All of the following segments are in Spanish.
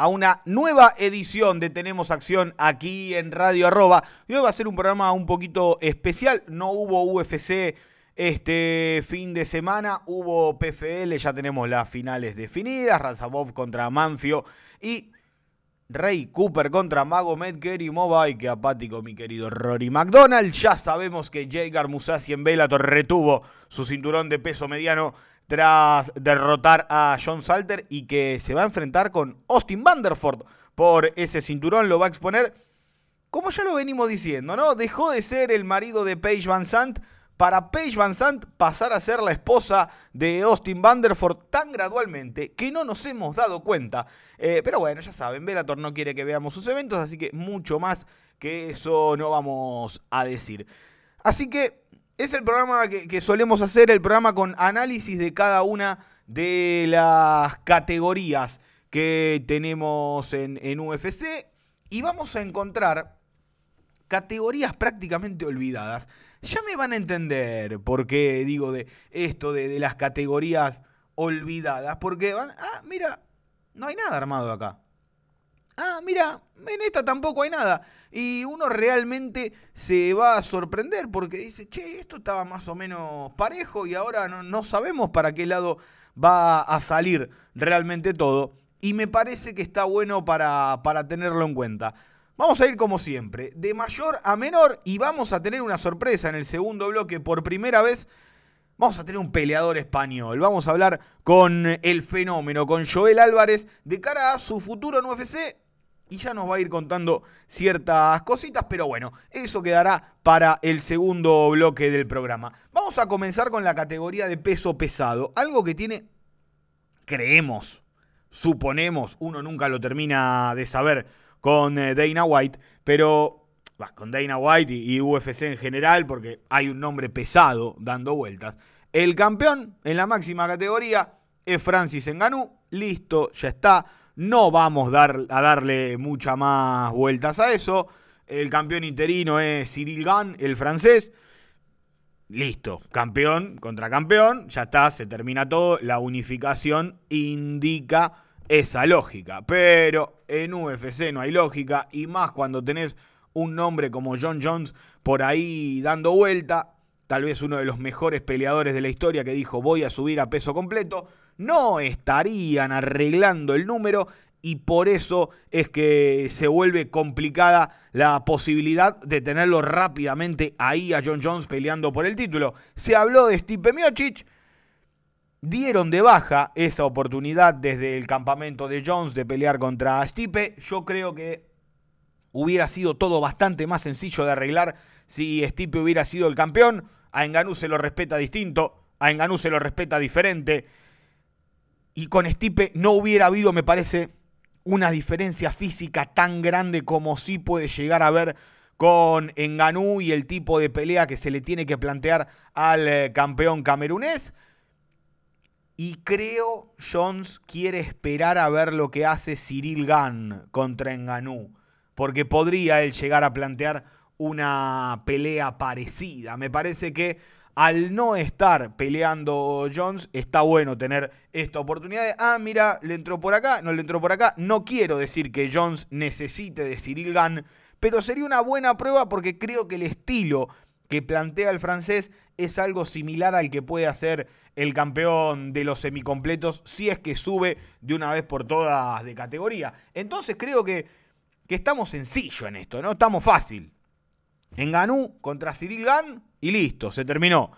a una nueva edición de Tenemos Acción aquí en Radio Arroba. Y hoy va a ser un programa un poquito especial. No hubo UFC este fin de semana, hubo PFL, ya tenemos las finales definidas. Razabov contra Manfio y Rey Cooper contra Mago Medker y. Qué apático mi querido Rory McDonald. Ya sabemos que Jagar Musasi en Bellator retuvo su cinturón de peso mediano tras derrotar a John Salter y que se va a enfrentar con Austin Vanderford por ese cinturón, lo va a exponer, como ya lo venimos diciendo, ¿no? Dejó de ser el marido de Paige Van Sant para Paige Van Sant pasar a ser la esposa de Austin Vanderford tan gradualmente que no nos hemos dado cuenta. Eh, pero bueno, ya saben, Bellator no quiere que veamos sus eventos, así que mucho más que eso no vamos a decir. Así que es el programa que, solemos hacer, el programa con análisis de cada una de las categorías que tenemos en, UFC. Y vamos a encontrar categorías prácticamente olvidadas. Ya me van a entender por qué digo de esto de, de las categorías olvidadas. Porque van, ah, mira, no hay nada armado acá ah, mira, en esta tampoco hay nada. Y uno realmente se va a sorprender porque dice, che, esto estaba más o menos parejo y ahora no, sabemos para qué lado va a salir realmente todo. Y me parece que está bueno para, para tenerlo en cuenta. Vamos a ir como siempre, de mayor a menor y vamos a tener una sorpresa en el segundo bloque. Por primera vez vamos a tener un peleador español. Vamos a hablar con el fenómeno, con Joel Álvarez, de cara a su futuro en UFC y ya nos va a ir contando ciertas cositas, pero bueno, eso quedará para el segundo bloque del programa. Vamos a comenzar con la categoría de peso pesado, algo que tiene, creemos, suponemos, uno nunca lo termina de saber con eh, Dana White, pero con Dana White y, UFC en general, porque hay un nombre pesado dando vueltas. El campeón en la máxima categoría es Francis Ngannou, listo, ya está no vamos dar, a darle muchas más vueltas a eso. El campeón interino es Cyril Gann, el francés. Listo, campeón contra campeón, ya está, se termina todo. La unificación indica esa lógica. Pero en UFC no hay lógica y más cuando tenés un nombre como John Jones por ahí dando vuelta, tal vez uno de los mejores peleadores de la historia que dijo voy a subir a peso completo no estarían arreglando el número y por eso es que se vuelve complicada la posibilidad de tenerlo rápidamente ahí a John Jones peleando por el título. Se habló de Stipe Miocic, dieron de baja esa oportunidad desde el campamento de Jones de pelear contra Stipe. Yo creo que hubiera sido todo bastante más sencillo de arreglar si Stipe hubiera sido el campeón. A Enganú se lo respeta distinto, a Enganú se lo respeta diferente y con Stipe no hubiera habido, me parece, una diferencia física tan grande como sí puede llegar a haber con Enganú y el tipo de pelea que se le tiene que plantear al eh, campeón camerunés. Y creo Jones quiere esperar a ver lo que hace Cyril Gann contra Enganú. Porque podría él llegar a plantear una pelea parecida. Me parece que al no estar peleando Jones, está bueno tener esta oportunidad de, ah, mira, le entró por acá, no le entró por acá. No quiero decir que Jones necesite de Cyril Gann, pero sería una buena prueba porque creo que el estilo que plantea el francés es algo similar al que puede hacer el campeón de los semicompletos si es que sube de una vez por todas de categoría. Entonces creo que, que estamos sencillo en esto, ¿no? Estamos fácil. En Ganú contra Cyril Gann y listo, se terminó.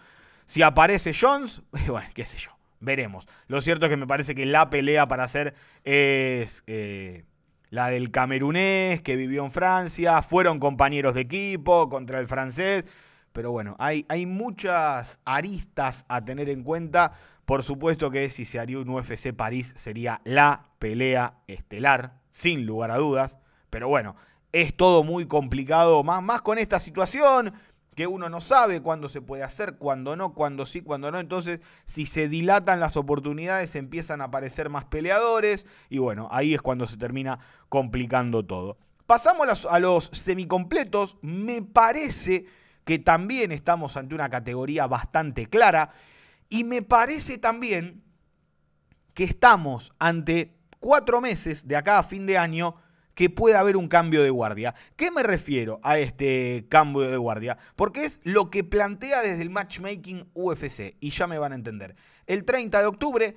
Si aparece Jones, bueno, qué sé yo, veremos. Lo cierto es que me parece que la pelea para hacer es eh, la del camerunés que vivió en Francia, fueron compañeros de equipo contra el francés. Pero bueno, hay, hay muchas aristas a tener en cuenta. Por supuesto que si se haría un UFC París sería la pelea estelar, sin lugar a dudas. Pero bueno, es todo muy complicado, más, más con esta situación que uno no sabe cuándo se puede hacer, cuándo no, cuándo sí, cuándo no. Entonces, si se dilatan las oportunidades, empiezan a aparecer más peleadores y bueno, ahí es cuando se termina complicando todo. Pasamos a los semicompletos. Me parece que también estamos ante una categoría bastante clara y me parece también que estamos ante cuatro meses de acá a fin de año que pueda haber un cambio de guardia. ¿Qué me refiero a este cambio de guardia? Porque es lo que plantea desde el matchmaking UFC y ya me van a entender. El 30 de octubre,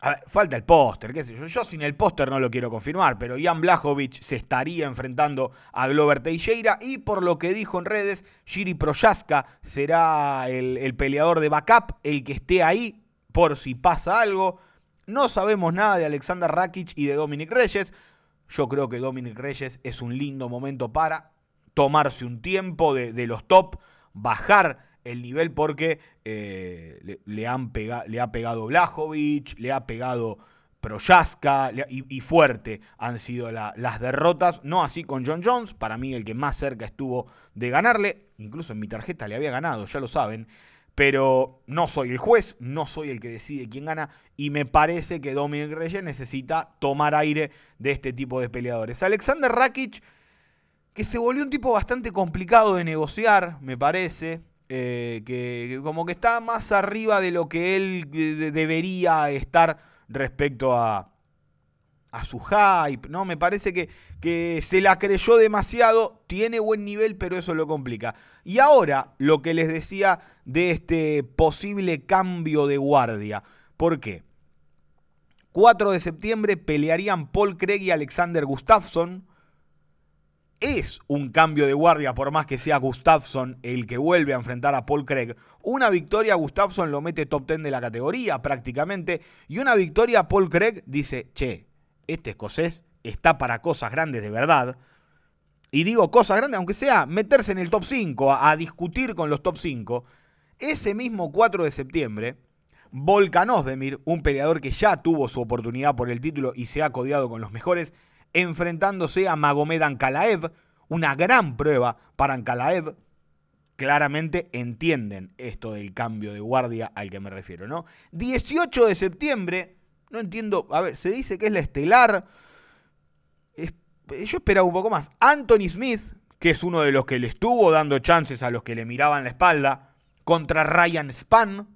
a ver, falta el póster, qué sé yo, yo sin el póster no lo quiero confirmar, pero Jan Blachowicz se estaría enfrentando a Glover Teixeira y por lo que dijo en redes, Shiri Proyaska será el, el peleador de backup, el que esté ahí por si pasa algo. No sabemos nada de Alexander Rakic y de Dominic Reyes. Yo creo que Dominic Reyes es un lindo momento para tomarse un tiempo de, los top, bajar el nivel porque eh, le, han le ha pegado Blajovic, le ha pegado Proyaska y, fuerte han sido las derrotas. No así con John Jones, para mí el que más cerca estuvo de ganarle. Incluso en mi tarjeta le había ganado, ya lo saben pero no soy el juez, no soy el que decide quién gana y me parece que Dominic Reyes necesita tomar aire de este tipo de peleadores. Alexander Rakic, que se volvió un tipo bastante complicado de negociar, me parece, eh, que, como que está más arriba de lo que él eh, debería estar respecto a, a su hype, ¿no? Me parece que, que, se la creyó demasiado, tiene buen nivel, pero eso lo complica. Y ahora, lo que les decía de este posible cambio de guardia. ¿Por qué? 4 de septiembre pelearían Paul Craig y Alexander Gustafsson. Es un cambio de guardia, por más que sea Gustafsson el que vuelve a enfrentar a Paul Craig. Una victoria, Gustafsson lo mete top 10 de la categoría prácticamente. Y una victoria, Paul Craig dice, che, este escocés está para cosas grandes de verdad. Y digo cosas grandes, aunque sea meterse en el top 5, a, discutir con los top 5. Ese mismo 4 de septiembre, Volkan Ozdemir, un peleador que ya tuvo su oportunidad por el título y se ha codiado con los mejores, enfrentándose a Magomed Ankalaev, una gran prueba para Ankalaev. Claramente entienden esto del cambio de guardia al que me refiero, ¿no? 18 de septiembre, no entiendo, a ver, se dice que es la estelar. yo esperaba un poco más. Anthony Smith, que es uno de los que le estuvo dando chances a los que le miraban la espalda, contra Ryan Span.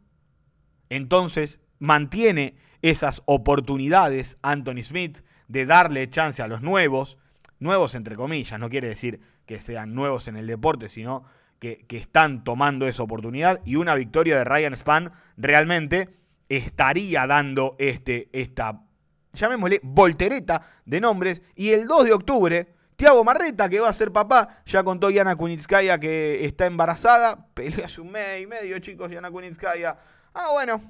Entonces mantiene esas oportunidades Anthony Smith de darle chance a los nuevos. Nuevos entre comillas, no quiere decir que sean nuevos en el deporte, sino que, que están tomando esa oportunidad. Y una victoria de Ryan Span realmente estaría dando este, esta, llamémosle, voltereta de nombres. Y el 2 de octubre, Tiago Marreta, que va a ser papá, ya contó Yana Kunitskaya que está embarazada. Pelea hace un mes y medio, chicos, Yana Kunitskaya. Ah, bueno,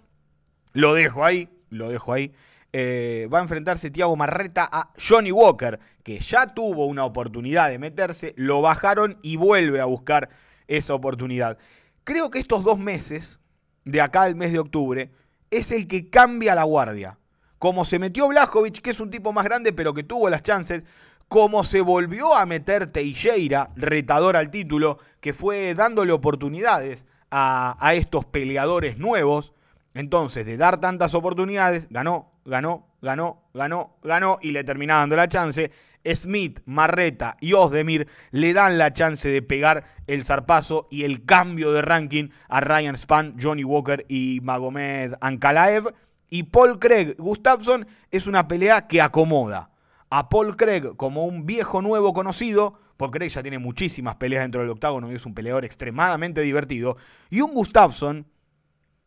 lo dejo ahí, lo dejo ahí. Eh, va a enfrentarse Tiago Marreta a Johnny Walker, que ya tuvo una oportunidad de meterse, lo bajaron y vuelve a buscar esa oportunidad. Creo que estos dos meses, de acá al mes de octubre, es el que cambia la guardia. Como se metió Blajovic, que es un tipo más grande pero que tuvo las chances, como se volvió a meter Teixeira, retador al título, que fue dándole oportunidades a, estos peleadores nuevos. Entonces, de dar tantas oportunidades, ganó, ganó, ganó, ganó, ganó y le terminaba dando la chance. Smith, Marreta y Ozdemir le dan la chance de pegar el zarpazo y el cambio de ranking a Ryan Span, Johnny Walker y Magomed Ankalaev. Y Paul Craig Gustafsson es una pelea que acomoda a Paul Craig como un viejo nuevo conocido. Paul Craig ya tiene muchísimas peleas dentro del octágono y es un peleador extremadamente divertido. Y un Gustafsson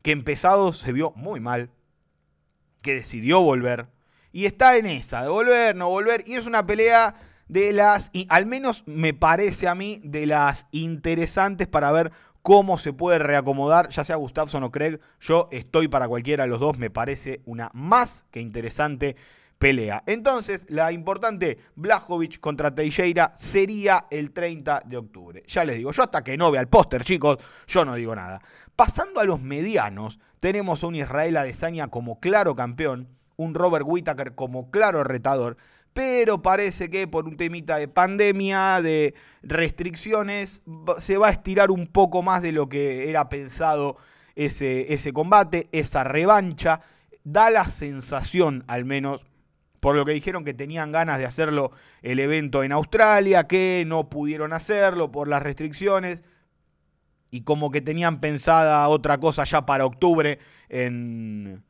que empezado se vio muy mal, que decidió volver y está en esa, de volver, no volver. Y es una pelea de las, y al menos me parece a mí, de las interesantes para ver cómo se puede reacomodar, ya sea Gustafsson o Craig. Yo estoy para cualquiera de los dos, me parece una más que interesante pelea. Entonces, la importante Blajovic contra Teixeira sería el 30 de octubre. Ya les digo, yo hasta que no vea el póster, chicos, yo no digo nada. Pasando a los medianos, tenemos a un Israel Adesanya como claro campeón un Robert Whittaker como claro retador, pero parece que por un temita de pandemia, de restricciones, se va a estirar un poco más de lo que era pensado ese, ese combate, esa revancha. Da la sensación, al menos, por lo que dijeron que tenían ganas de hacerlo el evento en Australia, que no pudieron hacerlo por las restricciones y como que tenían pensada otra cosa ya para octubre en,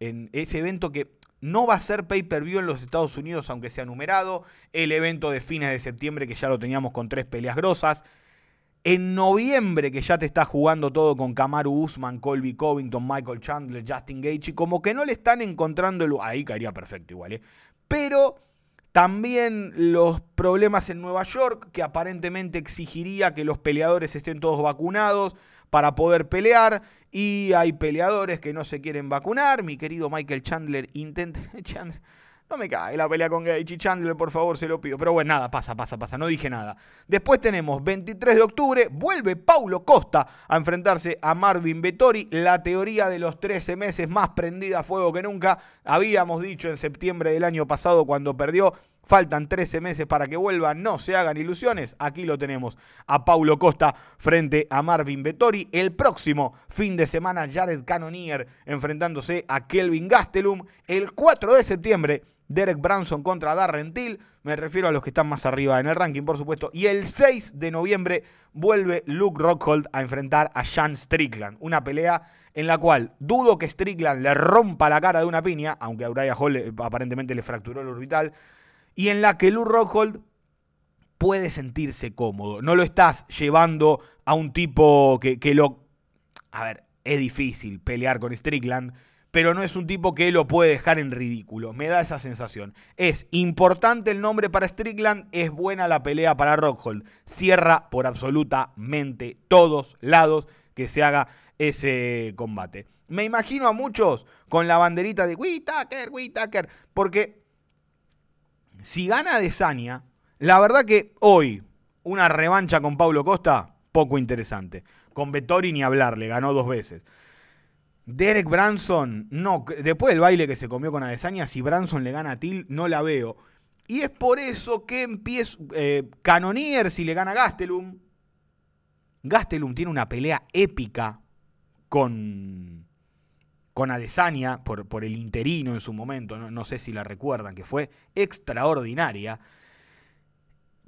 en ese evento que no va a ser pay-per-view en los Estados Unidos, aunque sea numerado. El evento de fines de septiembre, que ya lo teníamos con tres peleas grosas. En noviembre, que ya te está jugando todo con Kamaru Usman, Colby Covington, Michael Chandler, Justin Gage, y como que no le están encontrando el. Ahí caería perfecto igual, ¿eh? Pero también los problemas en Nueva York, que aparentemente exigiría que los peleadores estén todos vacunados para poder pelear. Y hay peleadores que no se quieren vacunar. Mi querido Michael Chandler intenta. Chandler, no me cae la pelea con y Chandler, por favor, se lo pido. Pero bueno, nada, pasa, pasa, pasa. No dije nada. Después tenemos 23 de octubre. Vuelve Paulo Costa a enfrentarse a Marvin Vettori. La teoría de los 13 meses más prendida a fuego que nunca. Habíamos dicho en septiembre del año pasado cuando perdió Faltan 13 meses para que vuelva, no se hagan ilusiones. Aquí lo tenemos a Paulo Costa frente a Marvin Vettori. El próximo fin de semana, Jared Cannonier enfrentándose a Kelvin Gastelum. El 4 de septiembre, Derek Branson contra Darren Till. Me refiero a los que están más arriba en el ranking, por supuesto. Y el 6 de noviembre vuelve Luke Rockhold a enfrentar a Sean Strickland. Una pelea en la cual dudo que Strickland le rompa la cara de una piña, aunque a Uriah Hall aparentemente le fracturó el orbital y en la que Lou Rockhold puede sentirse cómodo. No lo estás llevando a un tipo que, que, lo... A ver, es difícil pelear con Strickland, pero no es un tipo que lo puede dejar en ridículo. Me da esa sensación. Es importante el nombre para Strickland, es buena la pelea para Rockhold. Cierra por absolutamente todos lados que se haga ese combate. Me imagino a muchos con la banderita de Whitaker, Whitaker, porque si gana Desania, la verdad que hoy una revancha con Paulo Costa, poco interesante. Con Vettori ni hablar, le ganó dos veces. Derek Branson, no, después del baile que se comió con Adesanya, si Branson le gana a Till, no la veo. Y es por eso que empieza. Eh, Canonier, si le gana a Gastelum. Gastelum tiene una pelea épica con con Adesanya por, por, el interino en su momento, no, sé si la recuerdan, que fue extraordinaria.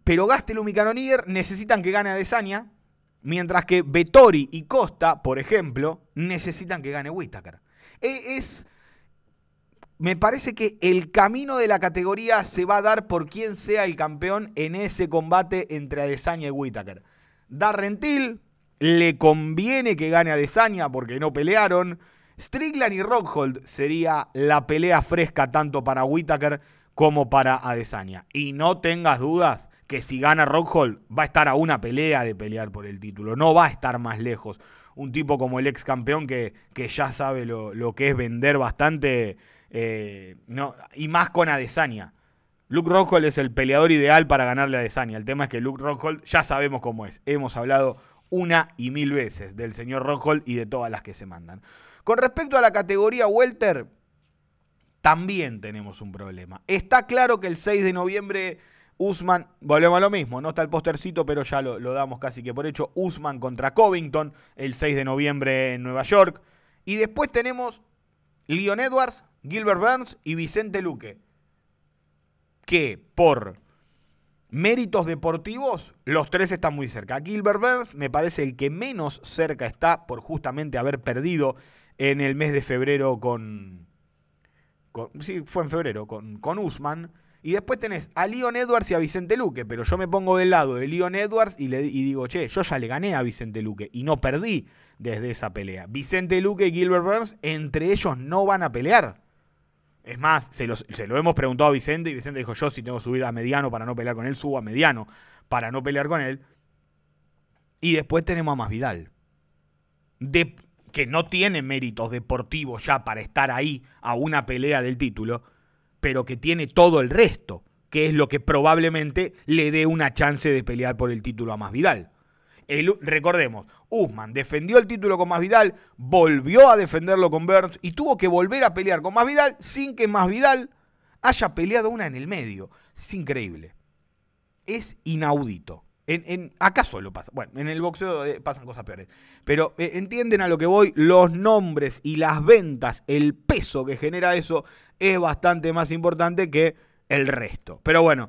Pero Gastelum y Canonier necesitan que gane Adesanya, mientras que Vettori y Costa, por ejemplo, necesitan que gane Whittaker. E, es, me parece que el camino de la categoría se va a dar por quien sea el campeón en ese combate entre Adesanya y Whittaker. Darren Till le conviene que gane Adesanya porque no pelearon. Strickland y Rockhold sería la pelea fresca tanto para Whitaker como para Adesanya. Y no tengas dudas que si gana Rockhold va a estar a una pelea de pelear por el título, no va a estar más lejos. Un tipo como el ex campeón que, que ya sabe lo, que es vender bastante, eh, no, y más con Adesanya. Luke Rockhold es el peleador ideal para ganarle a Adesanya. El tema es que Luke Rockhold ya sabemos cómo es. Hemos hablado una y mil veces del señor Rockhold y de todas las que se mandan. Con respecto a la categoría Welter, también tenemos un problema. Está claro que el 6 de noviembre Usman, volvemos a lo mismo, no está el postercito, pero ya lo, damos casi que por hecho. Usman contra Covington, el 6 de noviembre en Nueva York. Y después tenemos Leon Edwards, Gilbert Burns y Vicente Luque. Que por méritos deportivos, los tres están muy cerca. Gilbert Burns me parece el que menos cerca está por justamente haber perdido en el mes de febrero con, sí, fue en febrero, con, con Usman. Y después tenés a Leon Edwards y a Vicente Luque, pero yo me pongo del lado de Leon Edwards y, le, y digo, che, yo ya le gané a Vicente Luque y no perdí desde esa pelea. Vicente Luque y Gilbert Burns, entre ellos no van a pelear. Es más, se, se lo hemos preguntado a Vicente y Vicente dijo, yo si tengo que subir a mediano para no pelear con él, subo a mediano para no pelear con él. Y después tenemos a Masvidal. De, que no tiene méritos deportivos ya para estar ahí a una pelea del título, pero que tiene todo el resto, que es lo que probablemente le dé una chance de pelear por el título a Masvidal. El, recordemos, Usman defendió el título con Masvidal, volvió a defenderlo con Burns y tuvo que volver a pelear con Masvidal sin que Masvidal haya peleado una en el medio. Es increíble. Es inaudito. En, acá solo pasa. Bueno, en el boxeo eh, pasan cosas peores. Pero eh, entienden a lo que voy, los nombres y las ventas, el peso que genera eso es bastante más importante que el resto. Pero bueno,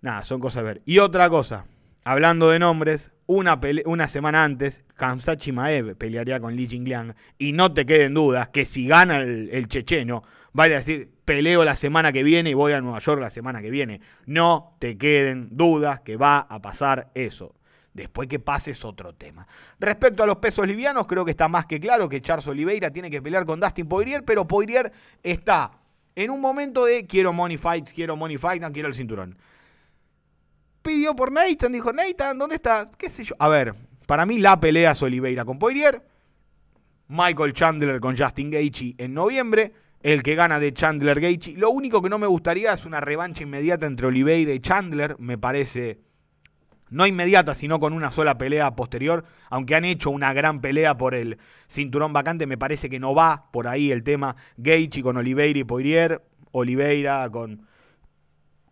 nada, son cosas a ver. Y otra cosa, hablando de nombres, una, una semana antes, Kamsachi Maev pelearía con Li Jingliang. Y no te queden dudas que si gana el, checheno, vaya a decir, peleo la semana que viene y voy a Nueva York la semana que viene. No te queden dudas que va a pasar eso. Después que pase es otro tema. Respecto a los pesos livianos, creo que está más que claro que Charles Oliveira tiene que pelear con Dustin Poirier, pero Poirier está en un momento de quiero money fights, quiero money fight, no quiero el cinturón. Pidió por Nathan, dijo, Nathan, ¿dónde está? ¿Qué sé yo? A ver, para mí la pelea es Oliveira con Poirier, Michael Chandler con Justin Gaethje en noviembre, el que gana de Chandler Gaethje. Lo único que no me gustaría es una revancha inmediata entre Oliveira y Chandler, me parece no inmediata, sino con una sola pelea posterior, aunque han hecho una gran pelea por el cinturón vacante, me parece que no va por ahí el tema Gaethje con Oliveira y Poirier, Oliveira con,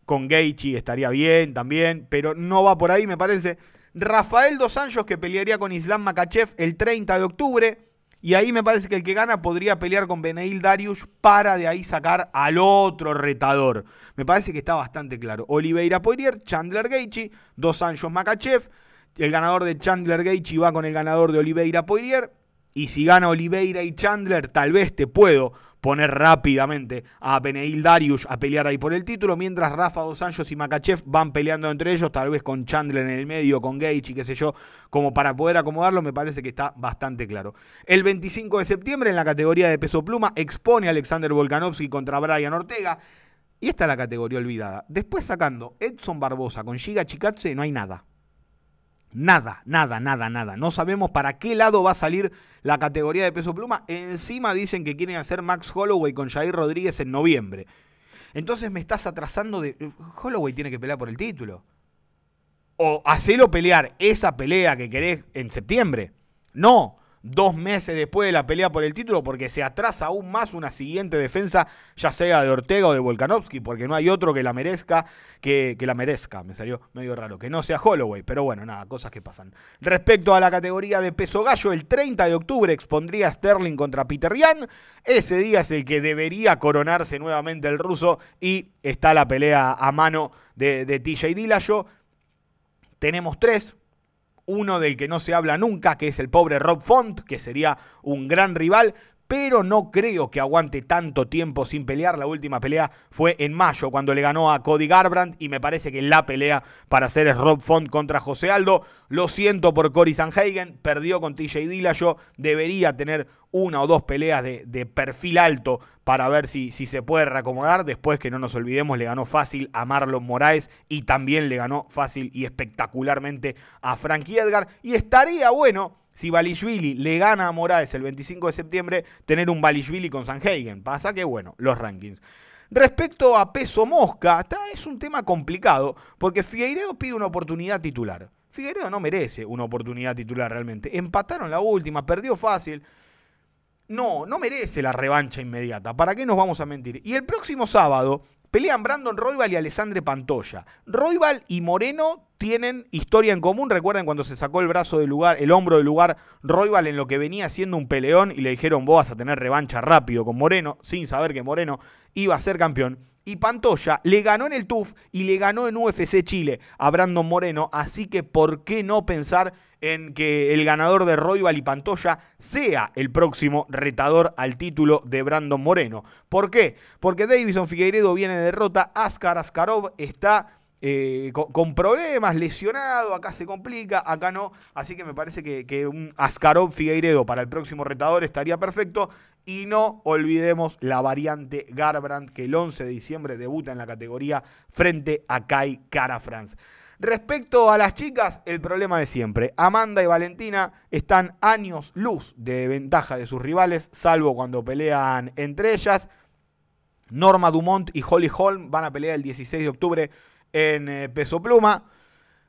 con Gaethje estaría bien también, pero no va por ahí, me parece. Rafael Dos Anjos que pelearía con Islam Makachev el 30 de octubre. Y ahí me parece que el que gana podría pelear con Beneil Darius para de ahí sacar al otro retador. Me parece que está bastante claro. Oliveira Poirier, Chandler Gaethje, Dos Anjos Makachev. El ganador de Chandler Gaethje va con el ganador de Oliveira Poirier. Y si gana Oliveira y Chandler, tal vez te puedo poner rápidamente a Beneil Darius a pelear ahí por el título, mientras Rafa Dos Anjos y Makachev van peleando entre ellos, tal vez con Chandler en el medio, con Gage y qué sé yo, como para poder acomodarlo, me parece que está bastante claro. El 25 de septiembre, en la categoría de peso pluma, expone a Alexander Volkanovski contra Brian Ortega. Y esta es la categoría olvidada. Después sacando Edson Barbosa con Giga Chikatse, no hay nada. Nada, nada, nada, nada. No sabemos para qué lado va a salir la categoría de peso pluma. Encima dicen que quieren hacer Max Holloway con Jair Rodríguez en noviembre. Entonces me estás atrasando de... Holloway tiene que pelear por el título. O hacelo pelear esa pelea que querés en septiembre. No, dos meses después de la pelea por el título porque se atrasa aún más una siguiente defensa, ya sea de Ortega o de Volkanovski, porque no hay otro que la merezca, que, que, la merezca, me salió medio raro, que no sea Holloway, pero bueno, nada, cosas que pasan. Respecto a la categoría de peso gallo, el 30 de octubre expondría Sterling contra Peter Yan, ese día es el que debería coronarse nuevamente el ruso y está la pelea a mano de, de TJ Dillashaw. Tenemos tres, uno del que no se habla nunca, que es el pobre Rob Font, que sería un gran rival, pero no creo que aguante tanto tiempo sin pelear. La última pelea fue en mayo, cuando le ganó a Cody Garbrandt, y me parece que la pelea para hacer es Rob Font contra José Aldo. Lo siento por Cory Sanhagen, perdió con TJ Dillashaw, debería tener una o dos peleas de, perfil alto para ver si, si, se puede reacomodar. Después que no nos olvidemos, le ganó fácil a Marlon Moraes y también le ganó fácil y espectacularmente a Frankie Edgar. Y estaría bueno si Balishvili le gana a Moraes el 25 de septiembre, tener un Balishvili con Sanhagen. Pasa que, bueno, los rankings. Respecto a peso mosca, es un tema complicado, porque Figueiredo pide una oportunidad titular. Figueiredo no merece una oportunidad titular realmente. Empataron la última, perdió fácil. No, no merece la revancha inmediata. ¿Para qué nos vamos a mentir? Y el próximo sábado pelean Brandon Roybal y Alessandre Pantoya. Roybal y Moreno tienen historia en común. Recuerden cuando se sacó el brazo del lugar, el hombro del lugar, Roybal en lo que venía siendo un peleón y le dijeron vos vas a tener revancha rápido con Moreno, sin saber que Moreno iba a ser campeón. Y Pantoya le ganó en el TUF y le ganó en UFC Chile a Brandon Moreno. Así que, ¿por qué no pensar en que el ganador de Roybal y Pantoya sea el próximo retador al título de Brandon Moreno? ¿Por qué? Porque Davison Figueiredo viene de derrota. Askar Askarov está eh, con, problemas, lesionado, acá se complica, acá no, así que me parece que, un Askarov Figueiredo para el próximo retador estaría perfecto. Y no olvidemos la variante Garbrandt que el 11 de diciembre debuta en la categoría frente a Kai Cara France. Respecto a las chicas, el problema de siempre. Amanda y Valentina están años luz de ventaja de sus rivales, salvo cuando pelean entre ellas. Norma Dumont y Holly Holm van a pelear el 16 de octubre en eh, peso pluma.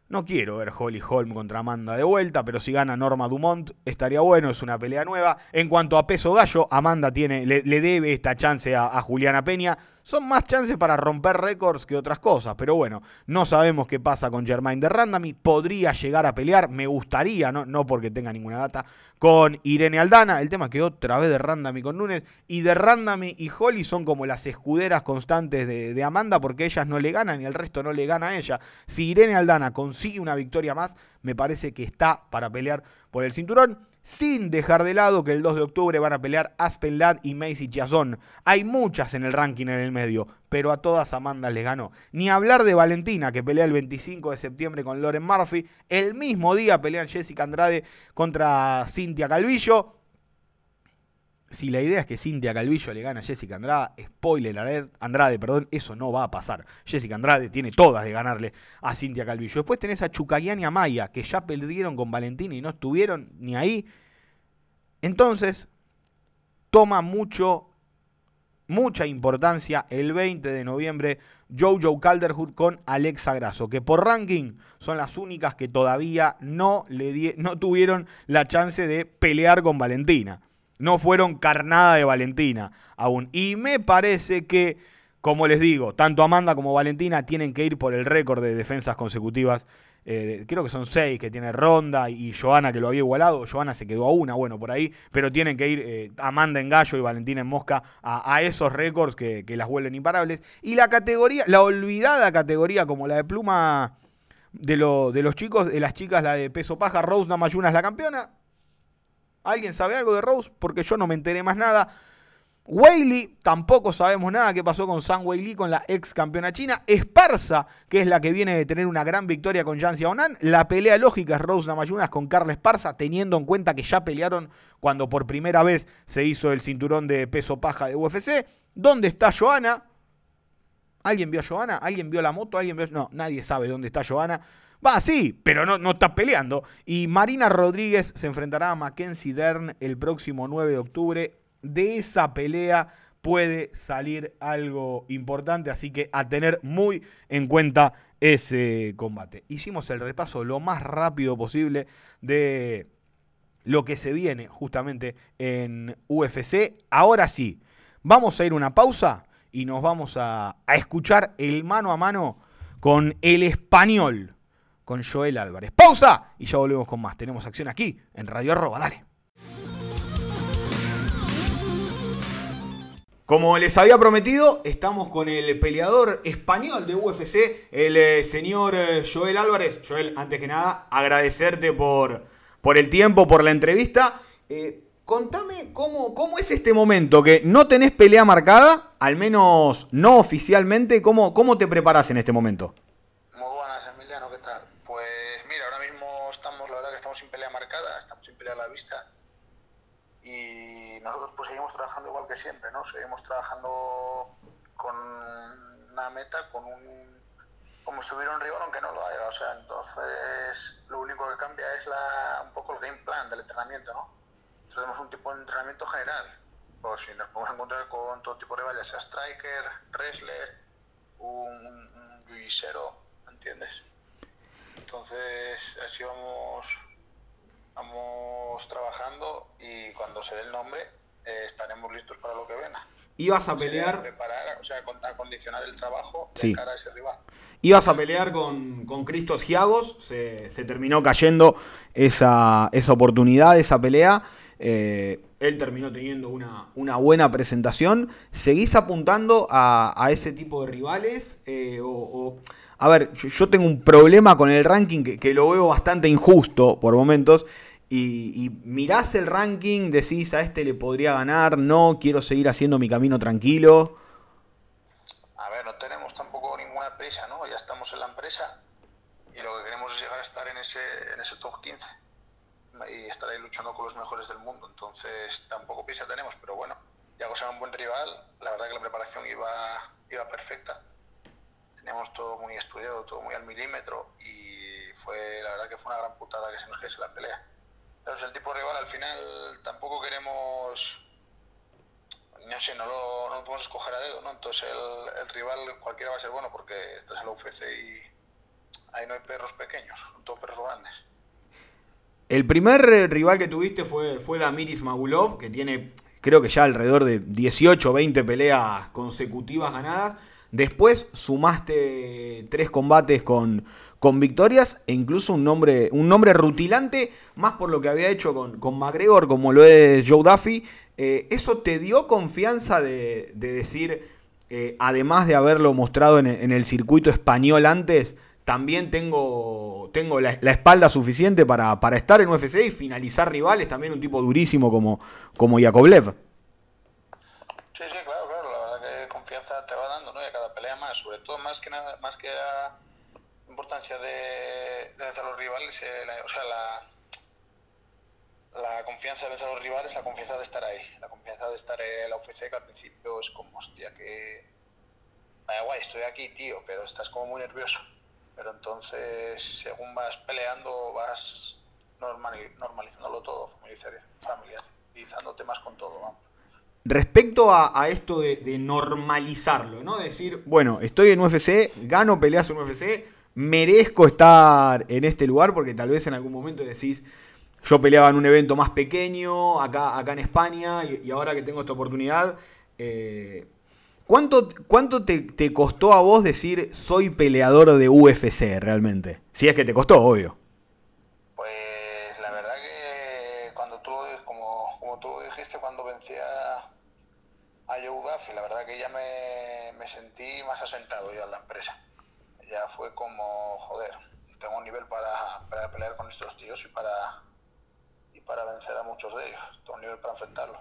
No quiero ver Holly Holm contra Amanda de vuelta, pero si gana Norma Dumont estaría bueno, es una pelea nueva. En cuanto a peso gallo, Amanda tiene, le, debe esta chance a, Juliana Peña. Son más chances para romper récords que otras cosas. Pero bueno, no sabemos qué pasa con Germain de Randami. Podría llegar a pelear, me gustaría, no, no porque tenga ninguna data, con Irene Aldana. El tema que otra vez de Randami con Núñez. Y de Randami y Holly son como las escuderas constantes de, de Amanda porque ellas no le ganan y el resto no le gana a ella. Si Irene Aldana consigue una victoria más, me parece que está para pelear por el cinturón sin dejar de lado que el 2 de octubre van a pelear Aspen Ladd y Macy Chiazón. Hay muchas en el ranking en el medio, pero a todas Amanda les ganó. Ni hablar de Valentina, que pelea el 25 de septiembre con Loren Murphy. El mismo día pelean Jessica Andrade contra Cintia Calvillo. Si la idea es que Cintia Calvillo le gana a Jessica Andrade, spoiler Andrade, perdón, eso no va a pasar. Jessica Andrade tiene todas de ganarle a Cintia Calvillo. Después tenés a Chucayani y a Maya, que ya perdieron con Valentina y no estuvieron ni ahí. Entonces, toma mucho, mucha importancia el 20 de noviembre Jojo Calderwood con Alexa Grasso, que por ranking son las únicas que todavía no, le no tuvieron la chance de pelear con Valentina. No fueron carnada de Valentina aún. Y me parece que, como les digo, tanto Amanda como Valentina tienen que ir por el récord de defensas consecutivas eh, creo que son seis que tiene Ronda y Joana que lo había igualado. Joana se quedó a una, bueno, por ahí. Pero tienen que ir eh, Amanda en gallo y Valentina en mosca a, esos récords que, las vuelven imparables. Y la categoría, la olvidada categoría como la de pluma de, de los chicos, de las chicas, la de peso paja, Rose Namayuna es la campeona. ¿Alguien sabe algo de Rose? Porque yo no me enteré más nada. Weili, tampoco sabemos nada qué pasó con San Weili, con la ex campeona china. Esparza, que es la que viene de tener una gran victoria con Jan Xiaonan. La pelea lógica es Rose Namayunas con Carla Esparza, teniendo en cuenta que ya pelearon cuando por primera vez se hizo el cinturón de peso paja de UFC. ¿Dónde está Joana? ¿Alguien vio a Joana? ¿Alguien vio la moto? ¿Alguien vio.? No, nadie sabe dónde está Joana. Va, sí, pero no, no está peleando. Y Marina Rodríguez se enfrentará a Mackenzie Dern el próximo 9 de octubre de esa pelea puede salir algo importante, así que a tener muy en cuenta ese combate. Hicimos el repaso lo más rápido posible de lo que se viene justamente en UFC. Ahora sí, vamos a ir una pausa y nos vamos a, a escuchar el mano a mano con el español, con Joel Álvarez. Pausa y ya volvemos con más. Tenemos acción aquí en Radio Arroba. Dale. Como les había prometido, estamos con el peleador español de UFC, el eh, señor eh, Joel Álvarez. Joel, antes que nada, agradecerte por, por el tiempo, por la entrevista. Eh, contame cómo, cómo es este momento, que no tenés pelea marcada, al menos no oficialmente. ¿Cómo, cómo te preparas en este momento? Y nosotros pues seguimos trabajando igual que siempre, ¿no? Seguimos trabajando con una meta, con un como si hubiera un rival aunque no lo haya, o sea, entonces lo único que cambia es la, un poco el game plan del entrenamiento, ¿no? Entonces tenemos un tipo de entrenamiento general, pues si nos podemos encontrar con todo tipo de rivales, sea striker, wrestler, un, un ¿entiendes? Entonces así vamos vamos trabajando y cuando se dé el nombre eh, estaremos listos para lo que venga. ¿Ibas a pelear? Preparar, o sea, acondicionar el trabajo de cara a ese rival. Ibas a pelear con, con Cristos Giagos, se, terminó cayendo esa, esa oportunidad, esa pelea. Eh, él terminó teniendo una, una, buena presentación. ¿Seguís apuntando a, ese tipo de rivales? Eh, o, a ver, yo tengo un problema con el ranking que, que lo veo bastante injusto por momentos y, mirás el ranking, decís a este le podría ganar, no, quiero seguir haciendo mi camino tranquilo. A ver, no tenemos tampoco ninguna prisa, ¿no? Ya estamos en la empresa y lo que queremos es llegar a estar en ese, en ese top 15 y estar ahí luchando con los mejores del mundo. Entonces, tampoco prisa tenemos, pero bueno, ya era un buen rival, la verdad que la preparación iba, iba perfecta. Teníamos todo muy estudiado, todo muy al milímetro y fue, la verdad que fue una gran putada que se nos quedase la pelea. Entonces el tipo rival al final tampoco queremos, no sé, no lo, no podemos escoger a dedo, ¿no? Entonces el, rival cualquiera va a ser bueno porque esto es el UFC y ahí no hay perros pequeños, son todos perros grandes. El primer rival que tuviste fue, fue Damiris Magulov, que tiene creo que ya alrededor de 18 o 20 peleas consecutivas ganadas. Después sumaste tres combates con, con victorias e incluso un nombre, un nombre rutilante, más por lo que había hecho con, con McGregor, como lo es Joe Duffy. Eh, ¿Eso te dio confianza de, decir, eh, además de haberlo mostrado en, el circuito español antes, también tengo, tengo la, espalda suficiente para, para, estar en UFC y finalizar rivales, también un tipo durísimo como, como Yakovlev? Sobre todo más que nada, más que la importancia de, de vencer a los rivales, eh, o sea, la, la confianza de vencer a los rivales, la confianza de estar ahí, la confianza de estar en la UFC que al principio es como, hostia, que... Vaya guay, estoy aquí, tío, pero estás como muy nervioso. Pero entonces, según vas peleando, vas normalizándolo todo, familiarizándote más con todo, vamos. Respecto a, esto de, normalizarlo, ¿no? Decir, bueno, estoy en UFC, gano peleas en UFC, merezco estar en este lugar porque tal vez en algún momento decís, yo peleaba en un evento más pequeño, acá, acá en España, y, ahora que tengo esta oportunidad, eh, ¿cuánto, cuánto te, costó a vos decir soy peleador de UFC realmente? Si es que te costó, obvio. Pues la verdad que cuando tú, como, como tú dijiste, cuando vencí a, Joe la verdad que ya me, me sentí más asentado ya en la empresa. Ya fue como, joder, tengo un nivel para, para pelear con estos tíos y para para vencer a muchos de ellos, todo un nivel para enfrentarlos.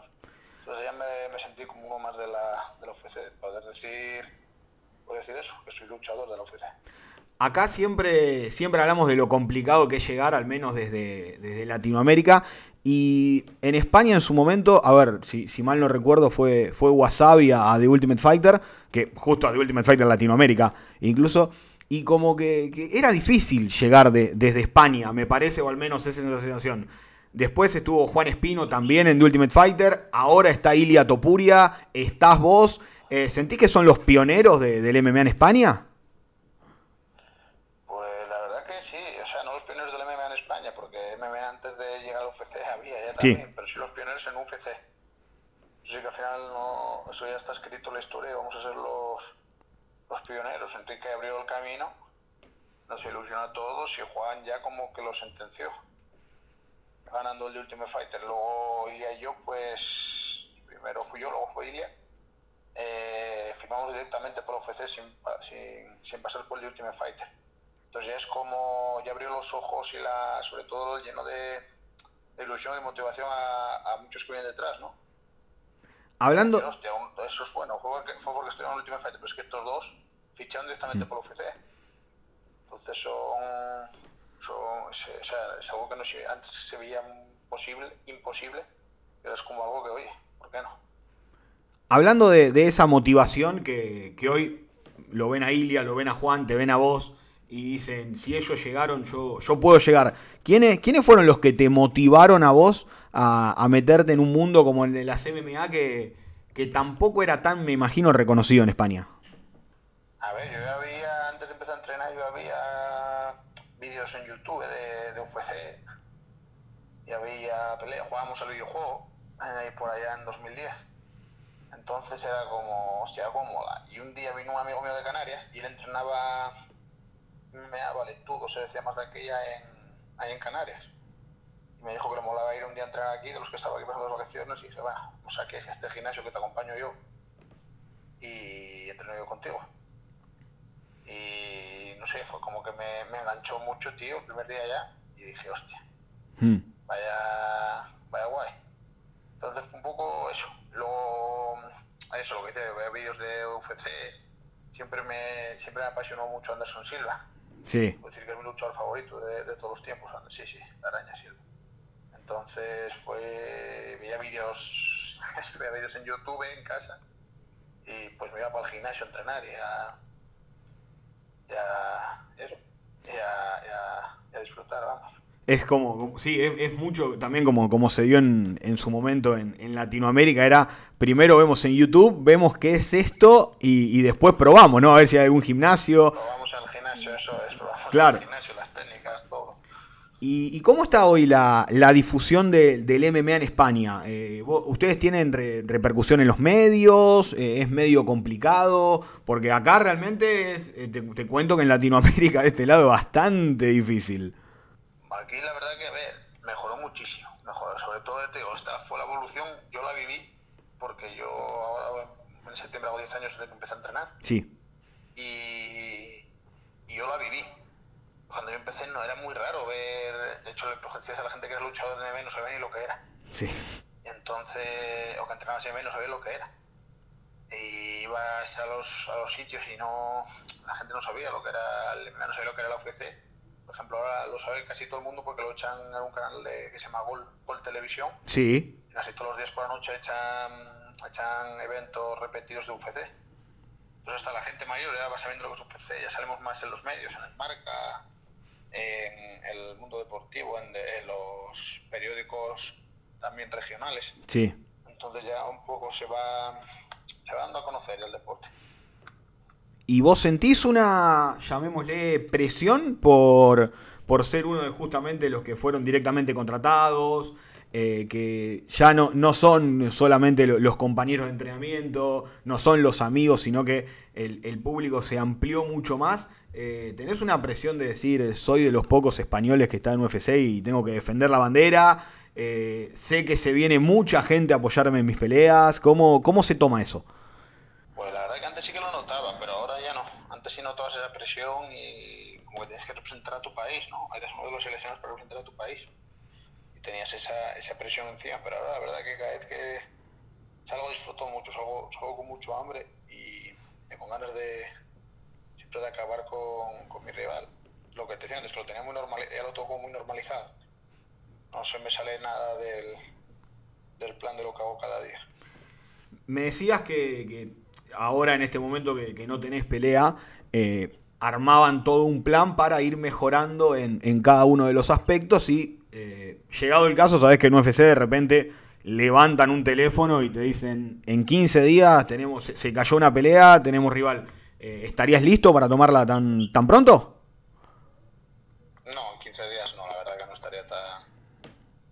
Entonces ya me, sentí como uno más de la, de la UFC, poder decir, poder decir eso, que soy luchador de la UFC. Acá siempre, siempre hablamos de lo complicado que es llegar, al menos desde, desde Latinoamérica. Y en España en su momento, a ver, si, mal no recuerdo, fue, fue Wasabi a, The Ultimate Fighter, que justo a The Ultimate Fighter Latinoamérica incluso, y como que, era difícil llegar desde España, me parece, o al menos esa es la sensación. Después estuvo Juan Espino también en The Ultimate Fighter. Ahora está Ilia Topuria. Estás vos. Eh, ¿Sentís que son los pioneros del MMA en España? Pues la verdad que sí. O sea, no los pioneros del MMA en España, porque MMA antes de llegar al UFC había ya también, pero sí los pioneros en UFC. Así que al final no, eso ya está escrito en la historia vamos a ser los, los pioneros. Enrique abrió el camino, nos ilusionó a todos y Juan ya como que lo sentenció ganando el Ultimate Fighter. Luego Ilia y yo, pues primero fui yo, luego fue Ilia. Eh, firmamos directamente por UFC sin, sin, sin, pasar por el Ultimate Fighter. Entonces ya es como, ya abrió los ojos y la, sobre todo lleno de, ilusión y motivación a, muchos que vienen detrás, ¿no? Hablando... eso es bueno, fue porque, fue porque estoy en el Ultimate Fighter, pero es que estos dos ficharon directamente mm. por UFC. Entonces son es, algo que no antes se veía posible, imposible, pero es como algo que, oye, ¿por qué no? Hablando de, esa motivación que, hoy lo ven a Ilia, lo ven a Juan, te ven a vos y dicen, si ellos llegaron, yo, yo puedo llegar. ¿Quiénes, ¿Quiénes fueron los que te motivaron a vos a, meterte en un mundo como el de las MMA que, que tampoco era tan, me imagino, reconocido en España? A ver, yo había, antes de empezar a entrenar, yo había vídeos en YouTube de, de UFC y había pelea, jugábamos al videojuego ahí por allá en 2010. Entonces era como, hostia, como mola. Y un día vino un amigo mío de Canarias y él entrenaba MMA valetudo, se decía más de aquella en, ahí en Canarias. Y me dijo que le molaba ir un día a entrenar aquí, de los que estaba aquí pasando las vacaciones, y dije, bueno, vamos aquí a este gimnasio que te acompaño yo. Y entreno yo contigo. Y no sé, fue como que me, me, enganchó mucho, tío, el primer día ya, y dije, hostia, hmm. vaya, vaya guay. Entonces fue un poco eso. Luego, eso, lo que dice, veo vídeos de UFC, siempre me, siempre me apasionó mucho Anderson Silva. Sí. Puedo decir que es mi luchador favorito de, de todos los tiempos, sí, sí, la araña Silva. Entonces fue, veía vídeos, veía vídeos en YouTube en casa y pues me iba para el gimnasio a entrenar y a, ya, eso, ya, ya, disfrutar, vamos. Es como, sí, es, mucho también como, como se dio en, en su momento en, en, Latinoamérica. Era primero vemos en YouTube, vemos qué es esto y, y, después probamos, ¿no? A ver si hay algún gimnasio. Probamos en el gimnasio, eso es, probamos claro. en el gimnasio, las técnicas, todo. ¿Y, cómo está hoy la, difusión del MMA en España? Eh, ¿Ustedes tienen repercusión en los medios? Eh, ¿Es medio complicado? Porque acá realmente es, eh, te, cuento que en Latinoamérica de este lado es bastante difícil. Aquí la verdad que, a ver, mejoró muchísimo. Mejoró, sobre todo, te digo, esta fue la evolución, yo la viví porque yo ahora en septiembre hago 10 años desde que empecé a entrenar. Sí. Y, y yo la viví cuando yo empecé no era muy raro ver, de hecho le decías a la gente que era luchador de MMA no sabía ni lo que era. Sí. entonces, o que entrenaba en MMA no sabía lo que era. Y ibas a los, a los sitios y no, la gente no sabía lo que era no sabía lo que era la UFC. Por ejemplo, ahora lo sabe casi todo el mundo porque lo echan en un canal de, que se llama Gol, Gol Televisión. Sí. casi todos los días por la noche echan, echan eventos repetidos de UFC. Entonces hasta la gente mayor ya va sabiendo lo que es UFC, ya salimos más en los medios, en el marca, en el mundo deportivo, en, los periódicos también regionales. Sí. Entonces ya un poco se va, se va dando a conocer el deporte. ¿Y vos sentís una, llamémosle, presión por, por ser uno de justamente los que fueron directamente contratados? Eh, que ya no, no son solamente los compañeros de entrenamiento, no son los amigos, sino que el, el público se amplió mucho más eh, ¿Tenés una presión de decir, soy de los pocos españoles que están en UFC y tengo que defender la bandera? Eh, sé que se viene mucha gente a apoyarme en mis peleas. ¿Cómo, ¿Cómo se toma eso? Pues la verdad que antes sí que lo notaba, pero ahora ya no. Notabas esa presión y como que tienes que representar a tu país, ¿no? Eres uno de los seleccionados para representar a tu país. Y tenías esa, esa presión encima, pero ahora la verdad que cada vez que salgo disfruto mucho, salgo, salgo con mucho hambre y con ganas de, de acabar con, mi rival. Lo que te decía antes, que lo tenía muy normal, ya lo tengo muy normalizado. No se me sale nada del, del plan de lo que hago cada día. Me decías que, ahora en este momento que, no tenés pelea, eh, armaban todo un plan para ir mejorando en, cada uno de los aspectos y eh, llegado el caso, sabes que en UFC de repente levantan un teléfono y te dicen en 15 días tenemos se cayó una pelea, tenemos rival. Eh, ¿estarías listo para tomarla tan, tan pronto? No, en 15 días no, la verdad que no estaría tan...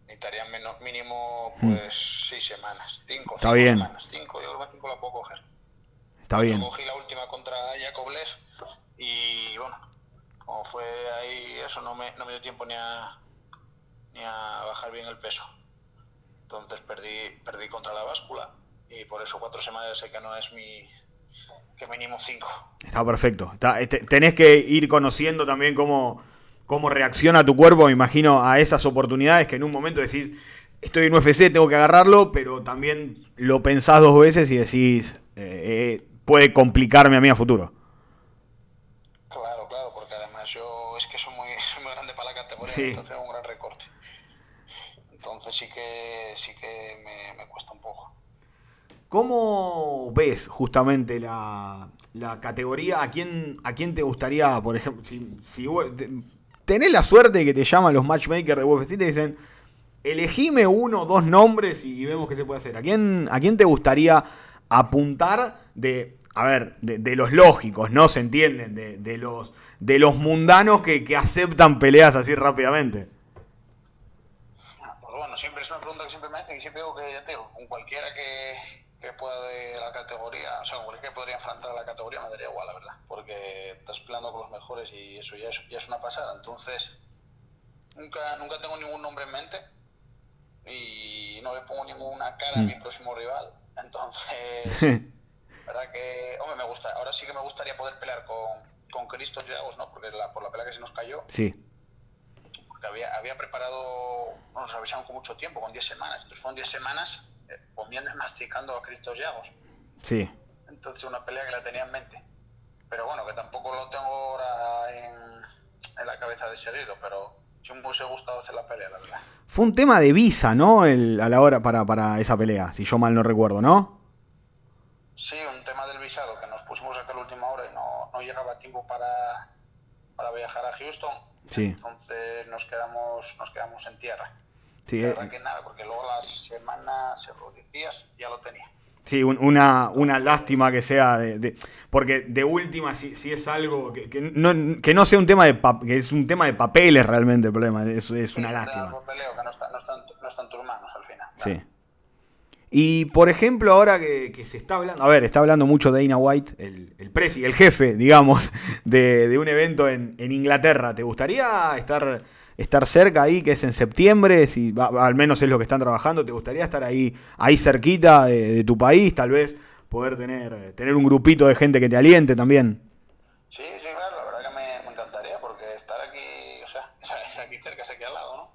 Necesitaría menos, mínimo, hmm. pues, 6 semanas, 5 Está bien. semanas, 5, yo creo que 5 la puedo coger. Está bien. Cogí la última contra Yakovlev y, bueno, como fue ahí eso, no me, no me dio tiempo ni a, ni a bajar bien el peso. Entonces perdí, perdí contra la báscula y por eso cuatro semanas sé que no es mi, que mínimo cinco. Está perfecto. Tenés que ir conociendo también cómo, cómo reacciona tu cuerpo, me imagino, a esas oportunidades que en un momento decís, estoy en UFC, tengo que agarrarlo, pero también lo pensás dos veces y decís, eh, eh, puede complicarme a mí a futuro. Claro, claro, porque además yo es que soy muy, muy grande para la categoría, entonces es un gran recorte. Entonces sí que, sí que me cuesta un poco. ¿Cómo ves justamente la, categoría? ¿A quién, ¿A quién te gustaría, por ejemplo, si, si tenés la suerte que te llaman los matchmakers de UFC y te dicen, elegime uno o dos nombres y vemos qué se puede hacer? ¿A quién, a quién te gustaría apuntar de, a ver, de, los lógicos, ¿no? Se entienden, de, los, de los mundanos que, aceptan peleas así rápidamente? Pues bueno, siempre es una pregunta que siempre me hacen y siempre digo que ya tengo, con cualquiera que que pueda de la categoría, o sea, que podría enfrentar a la categoría me daría igual, la verdad, porque estás peleando con los mejores y eso ya es, ya es una pasada. Entonces, nunca, nunca tengo ningún nombre en mente y no le pongo ninguna cara a mi hmm. próximo rival. Entonces, verdad que, hombre, me gusta, ahora sí que me gustaría poder pelear con, con Cristos Llagos, ¿no? Porque la, por la pelea que se nos cayó. Sí. Porque había, había preparado, nos avisamos con mucho tiempo, con 10 semanas. Entonces fueron 10 semanas comiendo y masticando a Cristos Llagos. Sí. Entonces una pelea que la tenía en mente. Pero bueno, que tampoco lo tengo ahora en, la cabeza de seguirlo, pero sí me hubiese gustado hacer la pelea, la verdad. Fue un tema de visa, ¿no? El, a la hora para, para esa pelea, si yo mal no recuerdo, ¿no? Sí, un tema del visado, que nos pusimos acá la última hora y no, no llegaba tiempo para, para viajar a Houston. Sí. Entonces nos quedamos, nos quedamos en tierra. Sí, la verdad eh, que nada, porque luego la semana, se lo decías, ya lo tenía. Sí, una, una lástima que sea de, porque de última si, si es algo que, que, no, que no sea un tema de que es un tema de papeles realmente el problema, es, es una lástima. Papeleo que no está, no, está en, no está, en, tus manos al final. Sí. Y por ejemplo, ahora que, que, se está hablando, a ver, está hablando mucho de Dana White, el, el presi, el jefe, digamos, de, de un evento en, en Inglaterra. ¿Te gustaría estar estar cerca ahí, que es en septiembre, si al menos es lo que están trabajando, ¿te gustaría estar ahí, ahí cerquita de, tu país, tal vez poder tener, tener un grupito de gente que te aliente también? Sí, sí, claro, la verdad que me, encantaría, porque estar aquí, o sea, es aquí cerca, es aquí al lado, ¿no?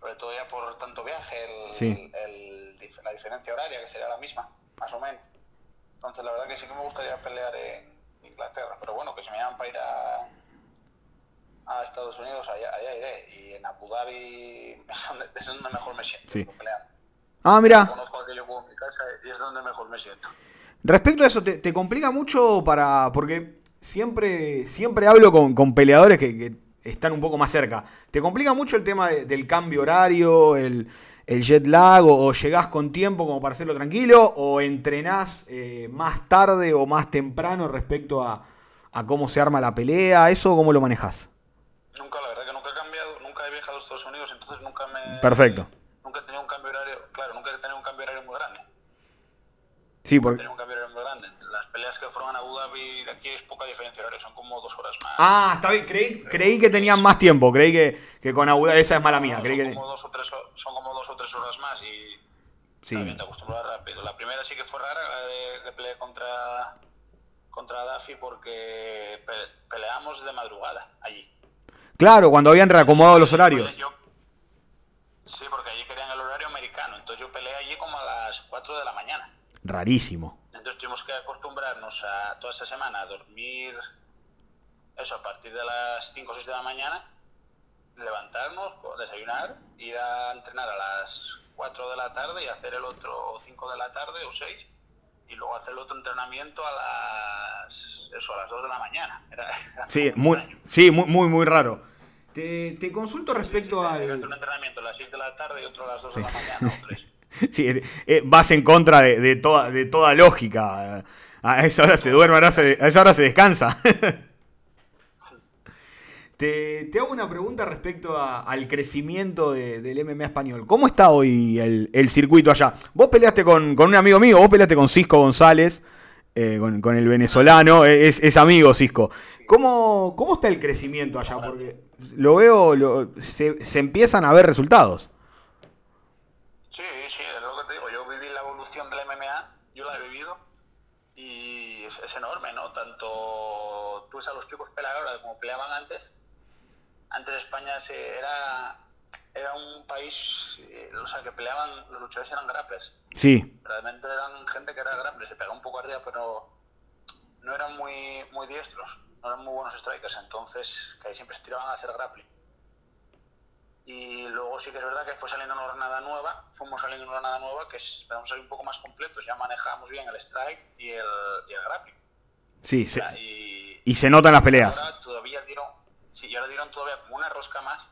Sobre todo ya por tanto viaje, el, el, la diferencia horaria, que sería la misma, más o menos. Entonces, la verdad que sí que me gustaría pelear en Inglaterra, pero bueno, que si me llaman para ir a a Estados Unidos, allá, allá iré. Y en Abu Dhabi es donde, mejor me siento. Sí. Ah, mira. Conozco aquello mi casa y es donde mejor me siento. Respecto a eso, ¿te, te complica mucho para...? Porque siempre, siempre hablo con, con peleadores que, que, están un poco más cerca. ¿Te complica mucho el tema de, del cambio horario, el, el jet lag, o, o, llegás con tiempo como para hacerlo tranquilo, o entrenás eh, más tarde o más temprano respecto a, a cómo se arma la pelea? ¿Eso cómo lo manejas? Nunca, la verdad que nunca he cambiado, nunca he viajado a Estados Unidos, entonces nunca me... Perfecto. Nunca he tenido un cambio horario, claro, nunca he tenido un cambio horario muy grande. Sí, porque... He tenido un cambio horario muy grande. Las peleas que fueron a Abu Dhabi, de aquí es poca diferencia horaria, son como dos horas más. Ah, está bien, creí, creí que tenían más tiempo, creí que, que con Abu Dhabi, esa es mala mía. No, creí son, que... como dos o tres, son como dos o tres horas más y... Sí. Está bien, te acostumbras rápido. La primera sí que fue rara, la de, de peleé contra, contra Daffy porque pe peleamos de madrugada allí. Claro, cuando habían reacomodado los horarios. Yo, sí, porque allí querían el horario americano. Entonces yo peleé allí como a las 4 de la mañana. Rarísimo. Entonces tuvimos que acostumbrarnos a toda esa semana a dormir eso a partir de las 5 o 6 de la mañana, levantarnos, desayunar, ir a entrenar a las 4 de la tarde y hacer el otro 5 de la tarde o 6 y luego hacer el otro entrenamiento a las eso a las 2 de la mañana. Era, era sí, muy, sí, muy, muy, muy raro. Te, te consulto respecto sí, sí, al... Hacer un entrenamiento a las 6 de la tarde y otro a las 2 de la mañana o 3. sí, eh, vas en contra de, de, toda, de toda lógica. A esa hora se duerme, a esa hora se descansa. Te, te, hago una pregunta respecto a, al crecimiento de, del MMA español. ¿Cómo está hoy el, el circuito allá? Vos peleaste con, con, un amigo mío, vos peleaste con Cisco González, eh, con, con, el venezolano, es, es, amigo Cisco. ¿Cómo, ¿Cómo está el crecimiento allá? Porque lo veo, lo, se, se, empiezan a ver resultados. Sí, sí, es lo que te digo. Yo viví la evolución del MMA, yo la he vivido y es, es enorme, ¿no? Tanto tú ves a los chicos peleadores como peleaban antes antes España se, era, era un país, eh, o sea, que peleaban, los luchadores eran grapplers. Sí. Realmente eran gente que era grappler, se pegaba un poco arriba, pero no eran muy, muy diestros, no eran muy buenos strikers, entonces que ahí siempre se tiraban a hacer grappling. Y luego sí que es verdad que fue saliendo una jornada nueva, fuimos saliendo una jornada nueva que esperamos salir un poco más completos, ya manejábamos bien el strike y el, y el grappling. Sí, sí. Y, y, se notan las peleas. Ahora todavía dieron, Sí, y ahora dieron todavía como una rosca más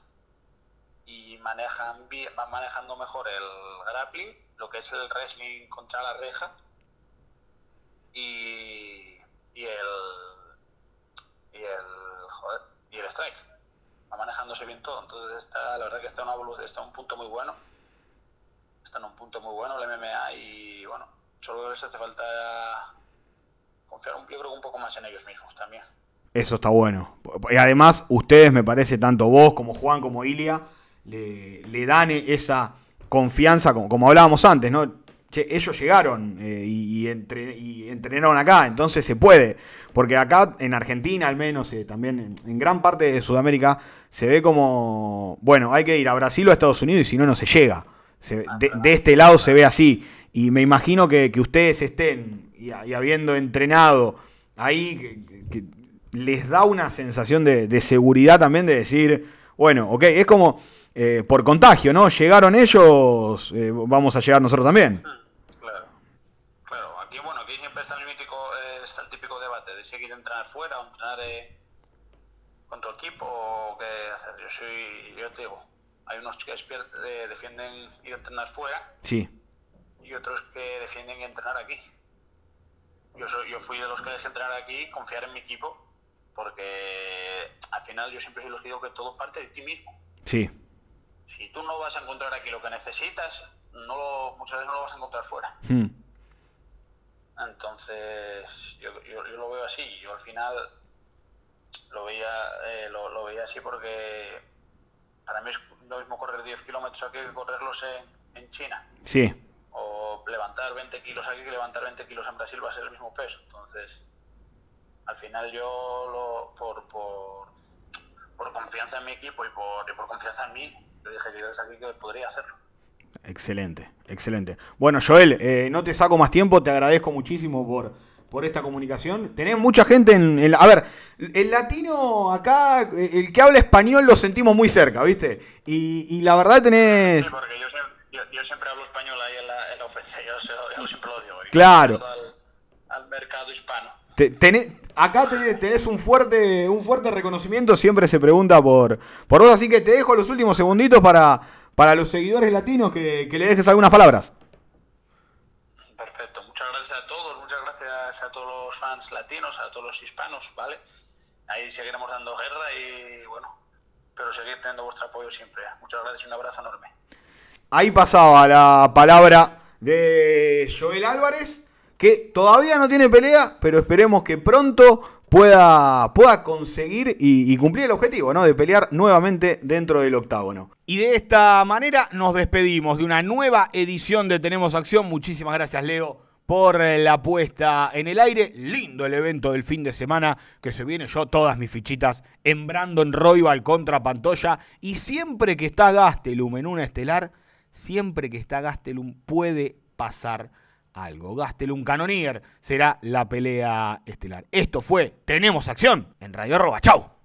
y manejan bien, van manejando mejor el grappling, lo que es el wrestling contra la reja y, y el y el joder, y el strike. Va manejándose bien todo, entonces está la verdad que está en un punto muy bueno. Está en un punto muy bueno el MMA y bueno, solo les hace falta confiar un, yo creo un poco más en ellos mismos también. Eso está bueno. Y además, ustedes, me parece, tanto vos como Juan como Ilia, le, le dan esa confianza, como, como hablábamos antes, ¿no? Che, ellos llegaron eh, y, y, entre, y, entrenaron acá, entonces se puede. Porque acá, en Argentina al menos, eh, también en, gran parte de Sudamérica, se ve como, bueno, hay que ir a Brasil o a Estados Unidos y si no, no se llega. De, este lado se ve así. Y me imagino que, ustedes estén y, habiendo entrenado ahí, que les da una sensación de, de, seguridad también de decir, bueno, ok, es como eh, por contagio, ¿no? Llegaron ellos, eh, vamos a llegar nosotros también. Claro, claro. Aquí, bueno, aquí siempre está el, mítico, eh, está el típico debate de si hay que entrenar fuera o entrenar eh, con tu equipo o qué hacer. Yo soy, yo te digo, hay unos que defienden ir a entrenar fuera. Sí. Y y otros que defienden entrenar aquí. Yo, soy, yo fui de los que dejé entrenar aquí, confiar en mi equipo, porque al final yo siempre soy los que digo que todo parte de ti mismo. Sí. Si tú no vas a encontrar aquí lo que necesitas, no lo, muchas veces no lo vas a encontrar fuera. Hmm. Entonces, yo, yo, yo lo veo así. Yo al final lo veía, eh, lo, lo veía así porque para mí es lo mismo correr 10 kilómetros aquí que correrlos en, en China. Sí. O levantar 20 kilos aquí que levantar 20 kilos en Brasil va a ser el mismo peso. Entonces, al final yo, lo, por, por, por confianza en mi equipo y por, y por confianza en mí, yo dije que aquí que podría hacerlo. Excelente, excelente. Bueno, Joel, eh, no te saco más tiempo, te agradezco muchísimo por, por esta comunicación. Tenés mucha gente en, en- A ver, el latino acá, eh, el que habla español lo sentimos muy cerca, ¿viste? Y, y la verdad tenés... Sí, porque yo, yo, yo siempre hablo español ahí en la, en la UFC, yo, yo siempre lo digo. Claro. Al, al mercado hispano. Te- tenés- acá tenés, tenés un fuerte un fuerte reconocimiento, siempre se pregunta por, por vos, así que te dejo los últimos segunditos para, para los seguidores latinos que, que le dejes algunas palabras. Perfecto, muchas gracias a todos, muchas gracias a todos los fans latinos, a todos los hispanos, ¿vale? Ahí seguiremos dando guerra y bueno, pero seguir teniendo vuestro apoyo siempre. Muchas gracias y un abrazo enorme. Ahí pasaba la palabra de Joel Álvarez, que todavía no tiene pelea, pero esperemos que pronto pueda, pueda conseguir y, cumplir el objetivo, ¿no? De pelear nuevamente dentro del octágono. Y de esta manera nos despedimos de una nueva edición de Tenemos Acción. Muchísimas gracias, Leo, por la puesta en el aire. Lindo el evento del fin de semana que se viene. Yo todas mis fichitas en Brandon Royal contra Pantoya. Y siempre que está Gastelum en una estelar, siempre que está Gastelum puede pasar algo. Gastelum Canonier será la pelea estelar. Esto fue Tenemos Acción en Radio Arroba. ¡Chau!